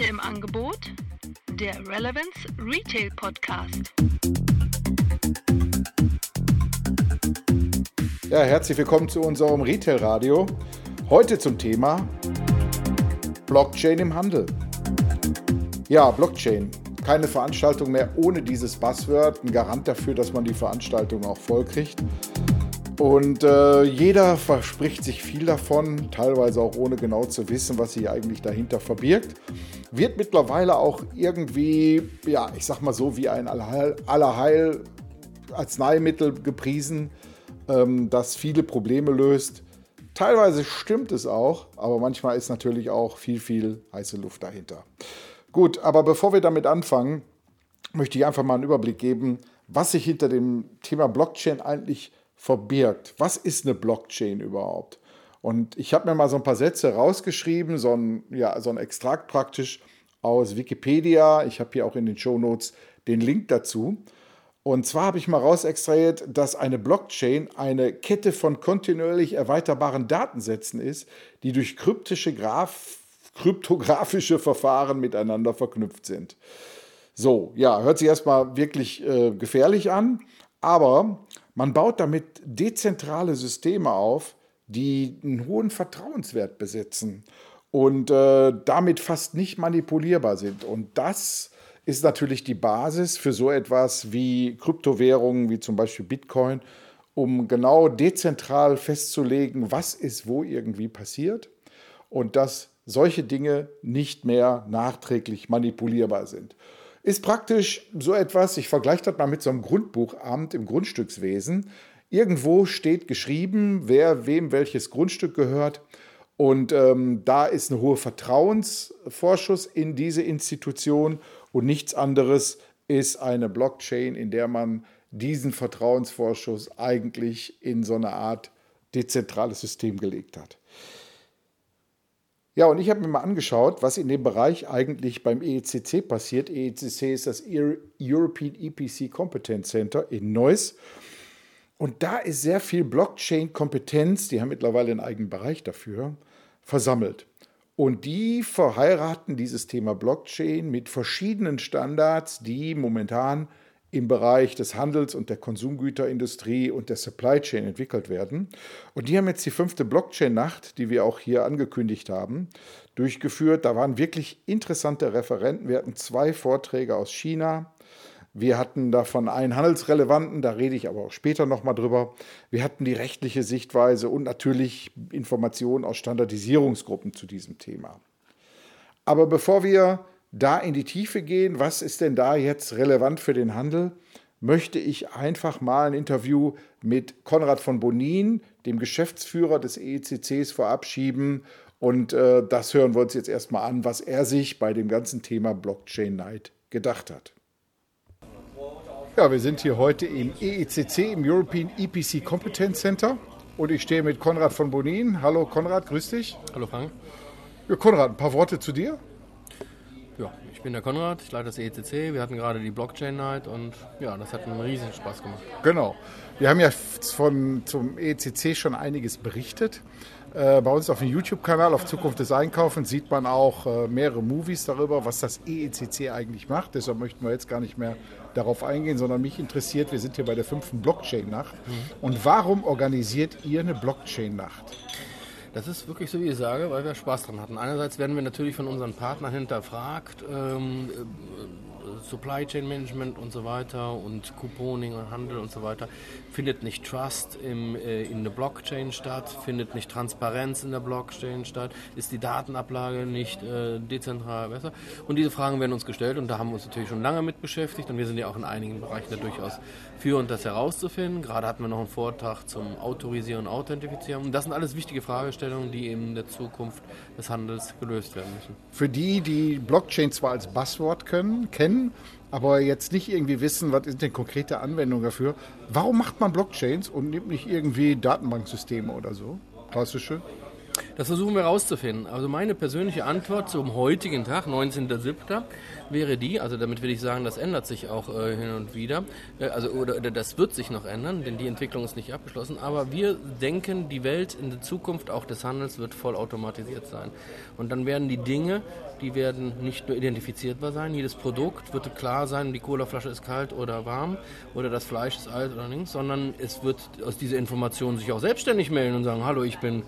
Heute im Angebot der Relevance Retail Podcast. Ja, herzlich willkommen zu unserem Retail Radio. Heute zum Thema Blockchain im Handel. Ja, Blockchain. Keine Veranstaltung mehr ohne dieses Buzzword. Ein Garant dafür, dass man die Veranstaltung auch vollkriegt. Und äh, jeder verspricht sich viel davon, teilweise auch ohne genau zu wissen, was sich eigentlich dahinter verbirgt. Wird mittlerweile auch irgendwie, ja, ich sag mal so, wie ein Allerheil Arzneimittel gepriesen, ähm, das viele Probleme löst. Teilweise stimmt es auch, aber manchmal ist natürlich auch viel, viel heiße Luft dahinter. Gut, aber bevor wir damit anfangen, möchte ich einfach mal einen Überblick geben, was sich hinter dem Thema Blockchain eigentlich verbirgt. Was ist eine Blockchain überhaupt? Und ich habe mir mal so ein paar Sätze rausgeschrieben, so ein, ja, so ein Extrakt praktisch aus Wikipedia. Ich habe hier auch in den Show Notes den Link dazu. Und zwar habe ich mal rausextrahiert, dass eine Blockchain eine Kette von kontinuierlich erweiterbaren Datensätzen ist, die durch kryptische Graph kryptografische Verfahren miteinander verknüpft sind. So, ja, hört sich erstmal wirklich äh, gefährlich an, aber man baut damit dezentrale Systeme auf, die einen hohen Vertrauenswert besitzen und äh, damit fast nicht manipulierbar sind. Und das ist natürlich die Basis für so etwas wie Kryptowährungen, wie zum Beispiel Bitcoin, um genau dezentral festzulegen, was ist wo irgendwie passiert und dass solche Dinge nicht mehr nachträglich manipulierbar sind ist praktisch so etwas, ich vergleiche das mal mit so einem Grundbuchamt im Grundstückswesen. Irgendwo steht geschrieben, wer wem welches Grundstück gehört. Und ähm, da ist ein hoher Vertrauensvorschuss in diese Institution und nichts anderes ist eine Blockchain, in der man diesen Vertrauensvorschuss eigentlich in so eine Art dezentrales System gelegt hat. Ja, und ich habe mir mal angeschaut, was in dem Bereich eigentlich beim EECC passiert. EECC ist das European EPC Competence Center in Neuss. Und da ist sehr viel Blockchain-Kompetenz, die haben mittlerweile einen eigenen Bereich dafür, versammelt. Und die verheiraten dieses Thema Blockchain mit verschiedenen Standards, die momentan im Bereich des Handels und der Konsumgüterindustrie und der Supply Chain entwickelt werden. Und die haben jetzt die fünfte Blockchain-Nacht, die wir auch hier angekündigt haben, durchgeführt. Da waren wirklich interessante Referenten. Wir hatten zwei Vorträge aus China. Wir hatten davon einen handelsrelevanten, da rede ich aber auch später nochmal drüber. Wir hatten die rechtliche Sichtweise und natürlich Informationen aus Standardisierungsgruppen zu diesem Thema. Aber bevor wir da in die Tiefe gehen, was ist denn da jetzt relevant für den Handel, möchte ich einfach mal ein Interview mit Konrad von Bonin, dem Geschäftsführer des ECCs, verabschieden. Und äh, das hören wir uns jetzt erstmal an, was er sich bei dem ganzen Thema Blockchain Night gedacht hat. Ja, wir sind hier heute im EECC, im European EPC Competence Center. Und ich stehe mit Konrad von Bonin. Hallo Konrad, grüß dich. Hallo Frank. Ja, Konrad, ein paar Worte zu dir. Ja, ich bin der Konrad, ich leite das ECC. Wir hatten gerade die Blockchain Night und ja, das hat einen riesigen Spaß gemacht. Genau. Wir haben ja von, zum ECC schon einiges berichtet. Äh, bei uns auf dem YouTube-Kanal auf Zukunft des Einkaufens sieht man auch äh, mehrere Movies darüber, was das EECC eigentlich macht. Deshalb möchten wir jetzt gar nicht mehr darauf eingehen, sondern mich interessiert, wir sind hier bei der fünften Blockchain-Nacht. Mhm. Und warum organisiert ihr eine Blockchain-Nacht? Das ist wirklich so, wie ich sage, weil wir Spaß dran hatten. Einerseits werden wir natürlich von unseren Partnern hinterfragt, ähm, Supply Chain Management und so weiter und Couponing und Handel und so weiter, findet nicht Trust im, äh, in der Blockchain statt, findet nicht Transparenz in der Blockchain statt, ist die Datenablage nicht äh, dezentral besser. Und diese Fragen werden uns gestellt und da haben wir uns natürlich schon lange mit beschäftigt und wir sind ja auch in einigen Bereichen da durchaus führend, das herauszufinden. Gerade hatten wir noch einen Vortrag zum Autorisieren und Authentifizieren. Und das sind alles wichtige Fragestellungen, die in der Zukunft des Handels gelöst werden müssen. Für die, die Blockchain zwar als Buzzword können, kennen, aber jetzt nicht irgendwie wissen, was ist denn konkrete Anwendung dafür. Warum macht man Blockchains und nimmt nicht irgendwie Datenbanksysteme oder so? Klassische? Das versuchen wir herauszufinden. Also meine persönliche Antwort zum heutigen Tag, 19.07., wäre die, also damit will ich sagen, das ändert sich auch äh, hin und wieder, äh, also oder, oder, das wird sich noch ändern, denn die Entwicklung ist nicht abgeschlossen, aber wir denken, die Welt in der Zukunft auch des Handels wird vollautomatisiert sein. Und dann werden die Dinge, die werden nicht nur identifizierbar sein, jedes Produkt wird klar sein, die Colaflasche ist kalt oder warm oder das Fleisch ist alt oder nicht, sondern es wird aus dieser Information sich auch selbstständig melden und sagen, hallo, ich bin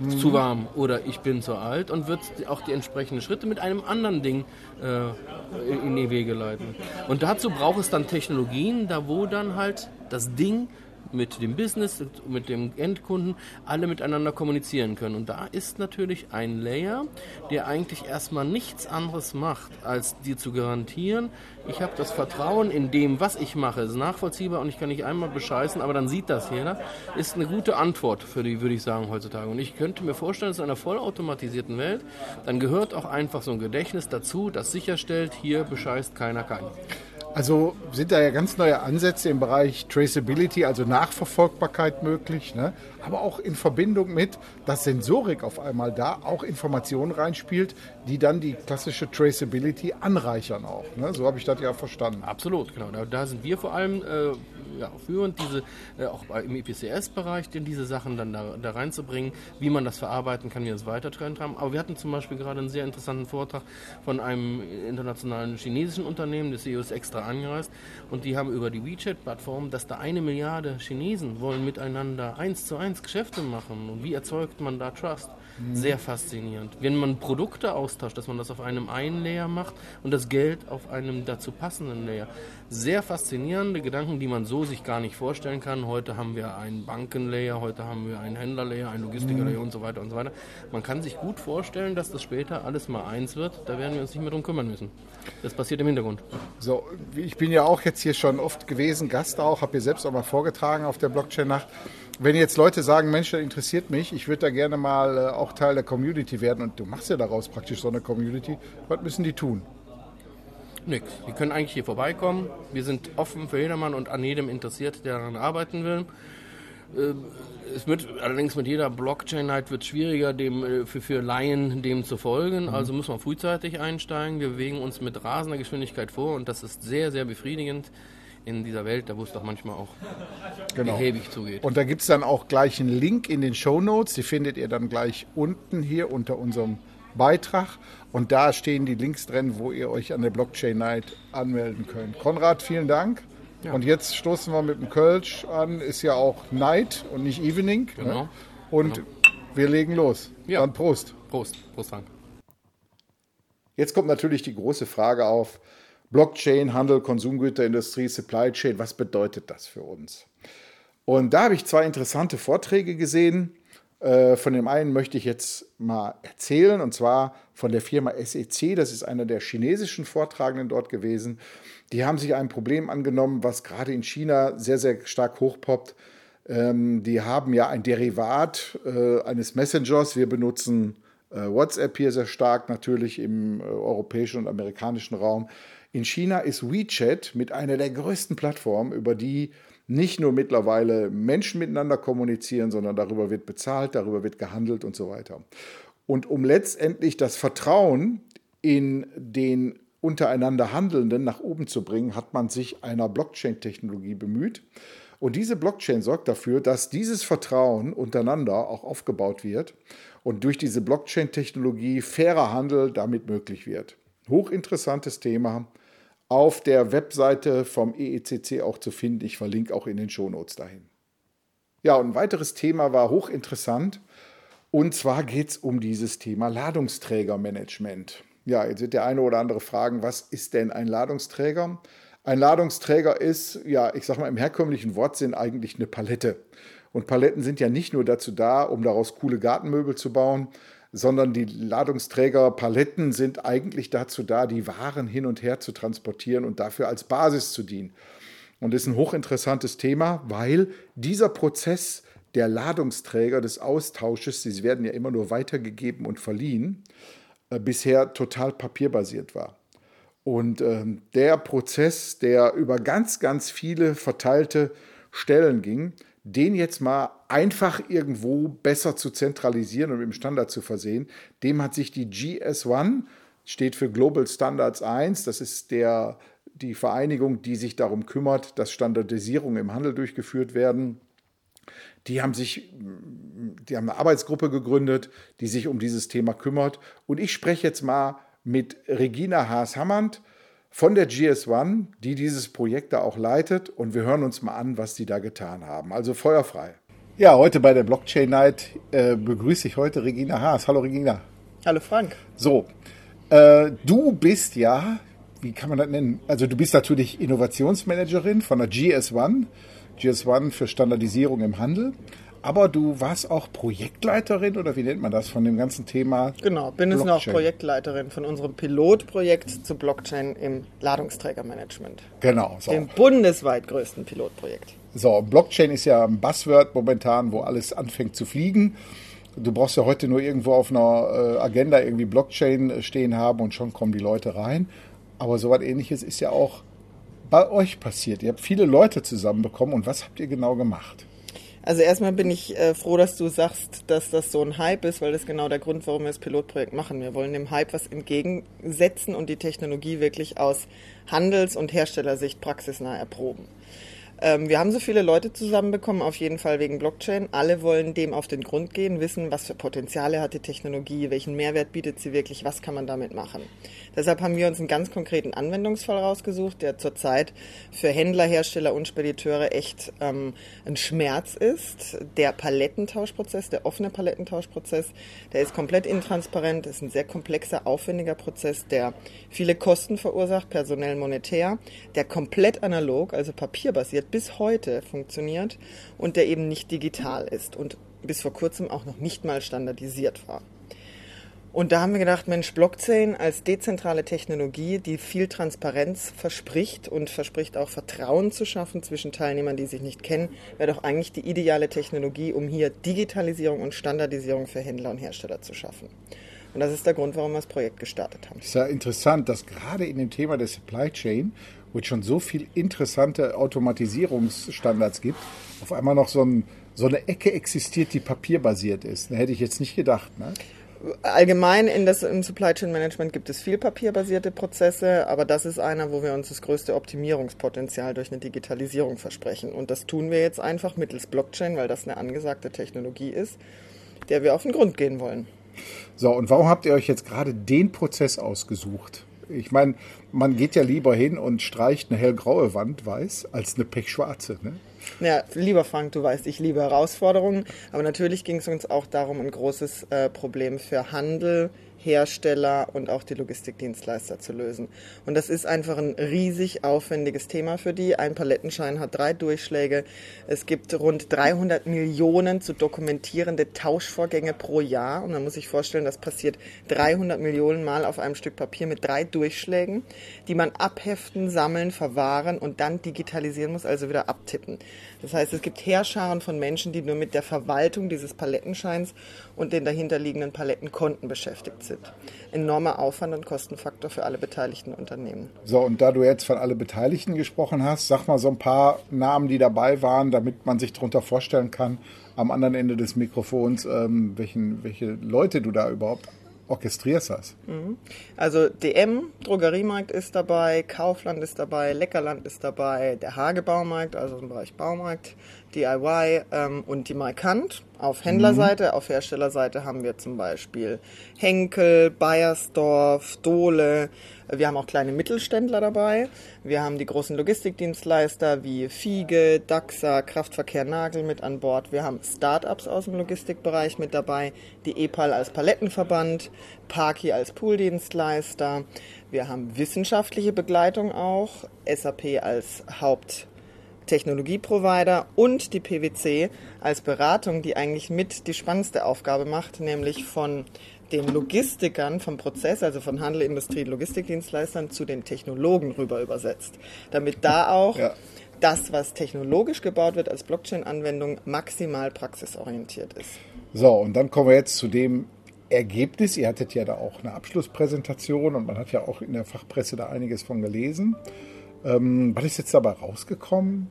mhm. zu warm oder ich bin zu alt und wird auch die entsprechenden Schritte mit einem anderen Ding äh, in die Wege leiten. Und dazu braucht es dann Technologien, da wo dann halt das Ding mit dem Business, mit dem Endkunden alle miteinander kommunizieren können. Und da ist natürlich ein Layer, der eigentlich erstmal nichts anderes macht, als dir zu garantieren, ich habe das Vertrauen in dem, was ich mache, ist nachvollziehbar und ich kann nicht einmal bescheißen, aber dann sieht das jeder, ist eine gute Antwort für die, würde ich sagen, heutzutage. Und ich könnte mir vorstellen, dass in einer vollautomatisierten Welt, dann gehört auch einfach so ein Gedächtnis dazu, das sicherstellt, hier bescheißt keiner keinen. Also sind da ja ganz neue Ansätze im Bereich Traceability, also Nachverfolgbarkeit möglich, ne? aber auch in Verbindung mit, dass Sensorik auf einmal da auch Informationen reinspielt, die dann die klassische Traceability anreichern auch. Ne? So habe ich das ja verstanden. Absolut, genau. Da, da sind wir vor allem äh, ja, führend, diese, äh, auch im IPCS-Bereich, diese Sachen dann da, da, reinzubringen, wie man das verarbeiten kann, wie wir das weitertrennt haben. Aber wir hatten zum Beispiel gerade einen sehr interessanten Vortrag von einem internationalen chinesischen Unternehmen, das CEO ist extra angereist, und die haben über die WeChat-Plattform, dass da eine Milliarde Chinesen wollen miteinander eins zu eins Geschäfte machen. Und wie erzeugt man da Trust? Sehr faszinierend. Wenn man Produkte austauscht, dass man das auf einem einen Layer macht und das Geld auf einem dazu passenden Layer. Sehr faszinierende Gedanken, die man so sich gar nicht vorstellen kann. Heute haben wir einen Bankenlayer, heute haben wir einen Händlerlayer, einen Logistikerlayer mhm. und so weiter und so weiter. Man kann sich gut vorstellen, dass das später alles mal eins wird. Da werden wir uns nicht mehr drum kümmern müssen. Das passiert im Hintergrund. So, ich bin ja auch jetzt hier schon oft gewesen, Gast auch, habe hier selbst auch mal vorgetragen auf der Blockchain-Nacht. Wenn jetzt Leute sagen, Mensch, das interessiert mich, ich würde da gerne mal äh, auch Teil der Community werden und du machst ja daraus praktisch so eine Community, was müssen die tun? Nix. Die können eigentlich hier vorbeikommen. Wir sind offen für jedermann und an jedem interessiert, der daran arbeiten will. Äh, es wird allerdings mit jeder Blockchain-Night wird schwieriger, dem, äh, für, für Laien dem zu folgen. Mhm. Also muss man frühzeitig einsteigen. Wir bewegen uns mit rasender Geschwindigkeit vor und das ist sehr, sehr befriedigend in dieser Welt, da wo es doch manchmal auch genau. behäbig zugeht. Und da gibt es dann auch gleich einen Link in den Show Notes. Die findet ihr dann gleich unten hier unter unserem Beitrag. Und da stehen die Links drin, wo ihr euch an der Blockchain Night anmelden könnt. Konrad, vielen Dank. Ja. Und jetzt stoßen wir mit dem Kölsch an. Ist ja auch Night und nicht Evening. Ne? Genau. Ne? Und genau. wir legen los. Ja. Dann Prost. Prost. Prost, Frank. Jetzt kommt natürlich die große Frage auf, Blockchain, Handel, Konsumgüterindustrie, Supply Chain, was bedeutet das für uns? Und da habe ich zwei interessante Vorträge gesehen. Äh, von dem einen möchte ich jetzt mal erzählen, und zwar von der Firma SEC. Das ist einer der chinesischen Vortragenden dort gewesen. Die haben sich ein Problem angenommen, was gerade in China sehr, sehr stark hochpoppt. Ähm, die haben ja ein Derivat äh, eines Messengers. Wir benutzen äh, WhatsApp hier sehr stark, natürlich im europäischen und amerikanischen Raum. In China ist WeChat mit einer der größten Plattformen, über die nicht nur mittlerweile Menschen miteinander kommunizieren, sondern darüber wird bezahlt, darüber wird gehandelt und so weiter. Und um letztendlich das Vertrauen in den untereinander Handelnden nach oben zu bringen, hat man sich einer Blockchain-Technologie bemüht. Und diese Blockchain sorgt dafür, dass dieses Vertrauen untereinander auch aufgebaut wird und durch diese Blockchain-Technologie fairer Handel damit möglich wird. Hochinteressantes Thema auf der Webseite vom EECC auch zu finden. Ich verlinke auch in den Shownotes dahin. Ja, und ein weiteres Thema war hochinteressant. Und zwar geht es um dieses Thema Ladungsträgermanagement. Ja, jetzt wird der eine oder andere fragen, was ist denn ein Ladungsträger? Ein Ladungsträger ist, ja, ich sage mal im herkömmlichen Wortsinn eigentlich eine Palette. Und Paletten sind ja nicht nur dazu da, um daraus coole Gartenmöbel zu bauen, sondern die Ladungsträgerpaletten sind eigentlich dazu da, die Waren hin und her zu transportieren und dafür als Basis zu dienen. Und das ist ein hochinteressantes Thema, weil dieser Prozess der Ladungsträger des Austausches, sie werden ja immer nur weitergegeben und verliehen, äh, bisher total papierbasiert war. Und äh, der Prozess, der über ganz, ganz viele verteilte Stellen ging, den jetzt mal einfach irgendwo besser zu zentralisieren und dem Standard zu versehen. Dem hat sich die GS1, steht für Global Standards 1, das ist der, die Vereinigung, die sich darum kümmert, dass Standardisierungen im Handel durchgeführt werden. Die haben sich, die haben eine Arbeitsgruppe gegründet, die sich um dieses Thema kümmert. Und ich spreche jetzt mal mit Regina Haas-Hammond von der GS1, die dieses Projekt da auch leitet. Und wir hören uns mal an, was die da getan haben. Also feuerfrei. Ja, heute bei der Blockchain Night äh, begrüße ich heute Regina Haas. Hallo Regina. Hallo Frank. So, äh, du bist ja, wie kann man das nennen? Also du bist natürlich Innovationsmanagerin von der GS1. GS1 für Standardisierung im Handel. Aber du warst auch Projektleiterin oder wie nennt man das von dem ganzen Thema? Genau, bin es noch Projektleiterin von unserem Pilotprojekt zu Blockchain im Ladungsträgermanagement. Genau. So. Dem bundesweit größten Pilotprojekt. So, Blockchain ist ja ein Buzzword momentan, wo alles anfängt zu fliegen. Du brauchst ja heute nur irgendwo auf einer äh, Agenda irgendwie Blockchain stehen haben und schon kommen die Leute rein. Aber so was ähnliches ist ja auch bei euch passiert. Ihr habt viele Leute zusammenbekommen und was habt ihr genau gemacht? Also erstmal bin ich äh, froh, dass du sagst, dass das so ein Hype ist, weil das ist genau der Grund, warum wir das Pilotprojekt machen. Wir wollen dem Hype was entgegensetzen und die Technologie wirklich aus Handels- und Herstellersicht praxisnah erproben. Ähm, wir haben so viele Leute zusammenbekommen, auf jeden Fall wegen Blockchain. Alle wollen dem auf den Grund gehen, wissen, was für Potenziale hat die Technologie, welchen Mehrwert bietet sie wirklich, was kann man damit machen. Deshalb haben wir uns einen ganz konkreten Anwendungsfall rausgesucht, der zurzeit für Händler, Hersteller und Spediteure echt ähm, ein Schmerz ist. Der Palettentauschprozess, der offene Palettentauschprozess, der ist komplett intransparent, ist ein sehr komplexer, aufwendiger Prozess, der viele Kosten verursacht, personell, monetär, der komplett analog, also papierbasiert bis heute funktioniert und der eben nicht digital ist und bis vor kurzem auch noch nicht mal standardisiert war. Und da haben wir gedacht, Mensch, Blockchain als dezentrale Technologie, die viel Transparenz verspricht und verspricht auch Vertrauen zu schaffen zwischen Teilnehmern, die sich nicht kennen, wäre doch eigentlich die ideale Technologie, um hier Digitalisierung und Standardisierung für Händler und Hersteller zu schaffen. Und das ist der Grund, warum wir das Projekt gestartet haben. Es ist ja interessant, dass gerade in dem Thema der Supply Chain, wo es schon so viele interessante Automatisierungsstandards gibt, auf einmal noch so, ein, so eine Ecke existiert, die papierbasiert ist. Da hätte ich jetzt nicht gedacht. Ne? allgemein in das, im Supply Chain Management gibt es viel papierbasierte Prozesse, aber das ist einer, wo wir uns das größte Optimierungspotenzial durch eine Digitalisierung versprechen. Und das tun wir jetzt einfach mittels Blockchain, weil das eine angesagte Technologie ist, der wir auf den Grund gehen wollen. So, und warum habt ihr euch jetzt gerade den Prozess ausgesucht? Ich meine, man geht ja lieber hin und streicht eine hellgraue Wand weiß als eine pechschwarze. Ne? Ja, lieber Frank, du weißt, ich liebe Herausforderungen, aber natürlich ging es uns auch darum, ein großes äh, Problem für Handel, Hersteller und auch die Logistikdienstleister zu lösen. Und das ist einfach ein riesig aufwendiges Thema für die. Ein Palettenschein hat drei Durchschläge. Es gibt rund 300 Millionen zu dokumentierende Tauschvorgänge pro Jahr. Und man muss sich vorstellen, das passiert 300 Millionen Mal auf einem Stück Papier mit drei Durchschlägen, die man abheften, sammeln, verwahren und dann digitalisieren muss, also wieder abtippen. Das heißt, es gibt Heerscharen von Menschen, die nur mit der Verwaltung dieses Palettenscheins und den dahinterliegenden Palettenkonten beschäftigt sind. Enormer Aufwand und Kostenfaktor für alle beteiligten Unternehmen. So, und da du jetzt von alle Beteiligten gesprochen hast, sag mal so ein paar Namen, die dabei waren, damit man sich darunter vorstellen kann, am anderen Ende des Mikrofons, ähm, welchen, welche Leute du da überhaupt orchestrierst das? Mhm. Also DM, Drogeriemarkt ist dabei, Kaufland ist dabei, Leckerland ist dabei, der Hage Baumarkt, also im Bereich Baumarkt, DIY ähm, und die Markant. Auf Händlerseite, mhm. auf Herstellerseite haben wir zum Beispiel Henkel, Bayersdorf, Dohle, wir haben auch kleine Mittelständler dabei. Wir haben die großen Logistikdienstleister wie Fiege, Daxa, Kraftverkehr Nagel mit an Bord. Wir haben Startups aus dem Logistikbereich mit dabei, die EPAL als Palettenverband, Parky als Pooldienstleister. Wir haben wissenschaftliche Begleitung auch, SAP als Haupt Technologieprovider und die PwC als Beratung, die eigentlich mit die spannendste Aufgabe macht, nämlich von den Logistikern vom Prozess, also von Handel, Industrie, Logistikdienstleistern zu den Technologen rüber übersetzt, damit da auch ja. das, was technologisch gebaut wird als Blockchain-Anwendung, maximal praxisorientiert ist. So, und dann kommen wir jetzt zu dem Ergebnis. Ihr hattet ja da auch eine Abschlusspräsentation und man hat ja auch in der Fachpresse da einiges von gelesen. Ähm, was ist jetzt dabei rausgekommen?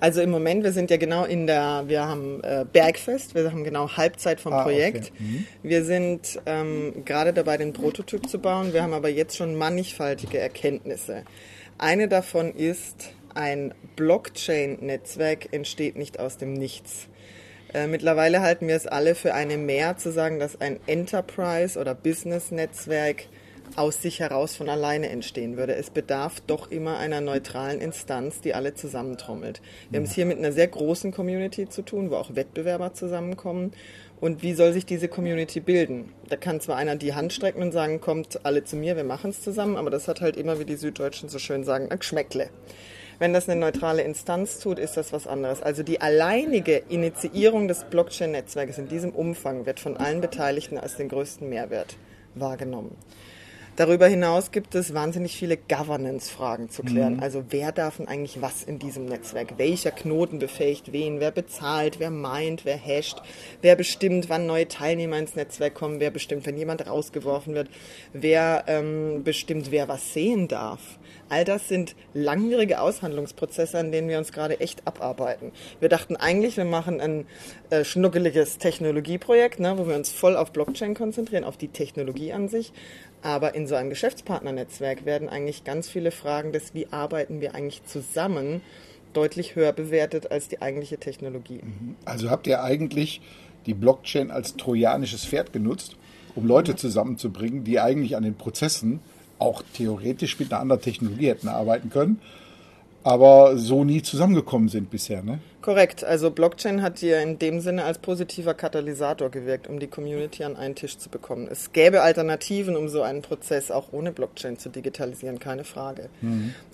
Also im Moment, wir sind ja genau in der, wir haben äh, Bergfest, wir haben genau Halbzeit vom Ah, Projekt. okay. Mhm. Wir sind ähm, gerade dabei, den Prototyp zu bauen. Wir haben aber jetzt schon mannigfaltige Erkenntnisse. Eine davon ist, ein Blockchain-Netzwerk entsteht nicht aus dem Nichts. Äh, mittlerweile halten wir es alle für eine Mehr zu sagen, dass ein Enterprise- oder Business-Netzwerk aus sich heraus von alleine entstehen würde. Es bedarf doch immer einer neutralen Instanz, die alle zusammentrommelt. Wir haben es hier mit einer sehr großen Community zu tun, wo auch Wettbewerber zusammenkommen. Und wie soll sich diese Community bilden? Da kann zwar einer die Hand strecken und sagen, kommt alle zu mir, wir machen es zusammen, aber das hat halt immer, wie die Süddeutschen so schön sagen, ein Geschmäckle. Wenn das eine neutrale Instanz tut, ist das was anderes. Also die alleinige Initiierung des Blockchain-Netzwerkes in diesem Umfang wird von allen Beteiligten als den größten Mehrwert wahrgenommen. Darüber hinaus gibt es wahnsinnig viele Governance-Fragen zu klären. Also wer darf denn eigentlich was in diesem Netzwerk? Welcher Knoten befähigt wen? Wer bezahlt? Wer meint? Wer hasht? Wer bestimmt, wann neue Teilnehmer ins Netzwerk kommen? Wer bestimmt, wenn jemand rausgeworfen wird? Wer ähm, bestimmt, wer was sehen darf? All das sind langwierige Aushandlungsprozesse, an denen wir uns gerade echt abarbeiten. Wir dachten eigentlich, wir machen ein äh, schnuckeliges Technologieprojekt, ne, wo wir uns voll auf Blockchain konzentrieren, auf die Technologie an sich. Aber in so einem Geschäftspartnernetzwerk werden eigentlich ganz viele Fragen des, wie arbeiten wir eigentlich zusammen, deutlich höher bewertet als die eigentliche Technologie. Also habt ihr eigentlich die Blockchain als trojanisches Pferd genutzt, um Leute zusammenzubringen, die eigentlich an den Prozessen auch theoretisch mit einer anderen Technologie hätten arbeiten können, aber so nie zusammengekommen sind bisher, ne? Korrekt. Also Blockchain hat hier in dem Sinne als positiver Katalysator gewirkt, um die Community an einen Tisch zu bekommen. Es gäbe Alternativen, um so einen Prozess auch ohne Blockchain zu digitalisieren, keine Frage.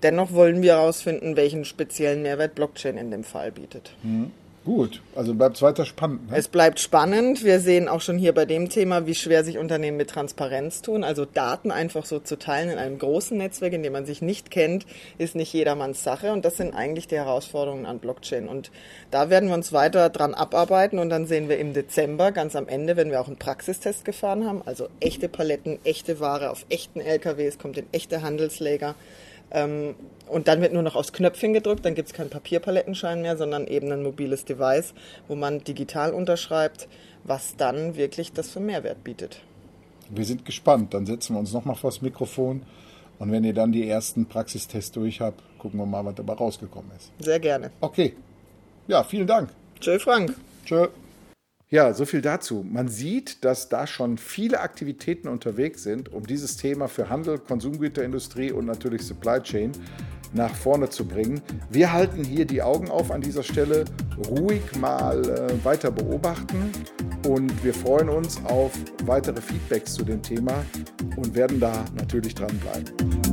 Dennoch wollen wir herausfinden, welchen speziellen Mehrwert Blockchain in dem Fall bietet. Gut, also bleibt es weiter spannend. Ne? Es bleibt spannend. Wir sehen auch schon hier bei dem Thema, wie schwer sich Unternehmen mit Transparenz tun. Also Daten einfach so zu teilen in einem großen Netzwerk, in dem man sich nicht kennt, ist nicht jedermanns Sache. Und das sind eigentlich die Herausforderungen an Blockchain. Und da werden wir uns weiter dran abarbeiten. Und dann sehen wir im Dezember, ganz am Ende, wenn wir auch einen Praxistest gefahren haben, also echte Paletten, echte Ware auf echten LKWs, kommt in echte Handelsläger. Ähm, und dann wird nur noch aufs Knöpfchen gedrückt, dann gibt es keinen Papierpalettenschein mehr, sondern eben ein mobiles Device, wo man digital unterschreibt, was dann wirklich das für Mehrwert bietet. Wir sind gespannt. Dann setzen wir uns nochmal vors Mikrofon und wenn ihr dann die ersten Praxistests durch habt, gucken wir mal, was dabei rausgekommen ist. Sehr gerne. Okay. Ja, vielen Dank. Tschö, Frank. Tschö. Ja, so viel dazu. Man sieht, dass da schon viele Aktivitäten unterwegs sind, um dieses Thema für Handel, Konsumgüterindustrie und natürlich Supply Chain nach vorne zu bringen. Wir halten hier die Augen auf an dieser Stelle, ruhig mal äh, weiter beobachten und wir freuen uns auf weitere Feedbacks zu dem Thema und werden da natürlich dranbleiben.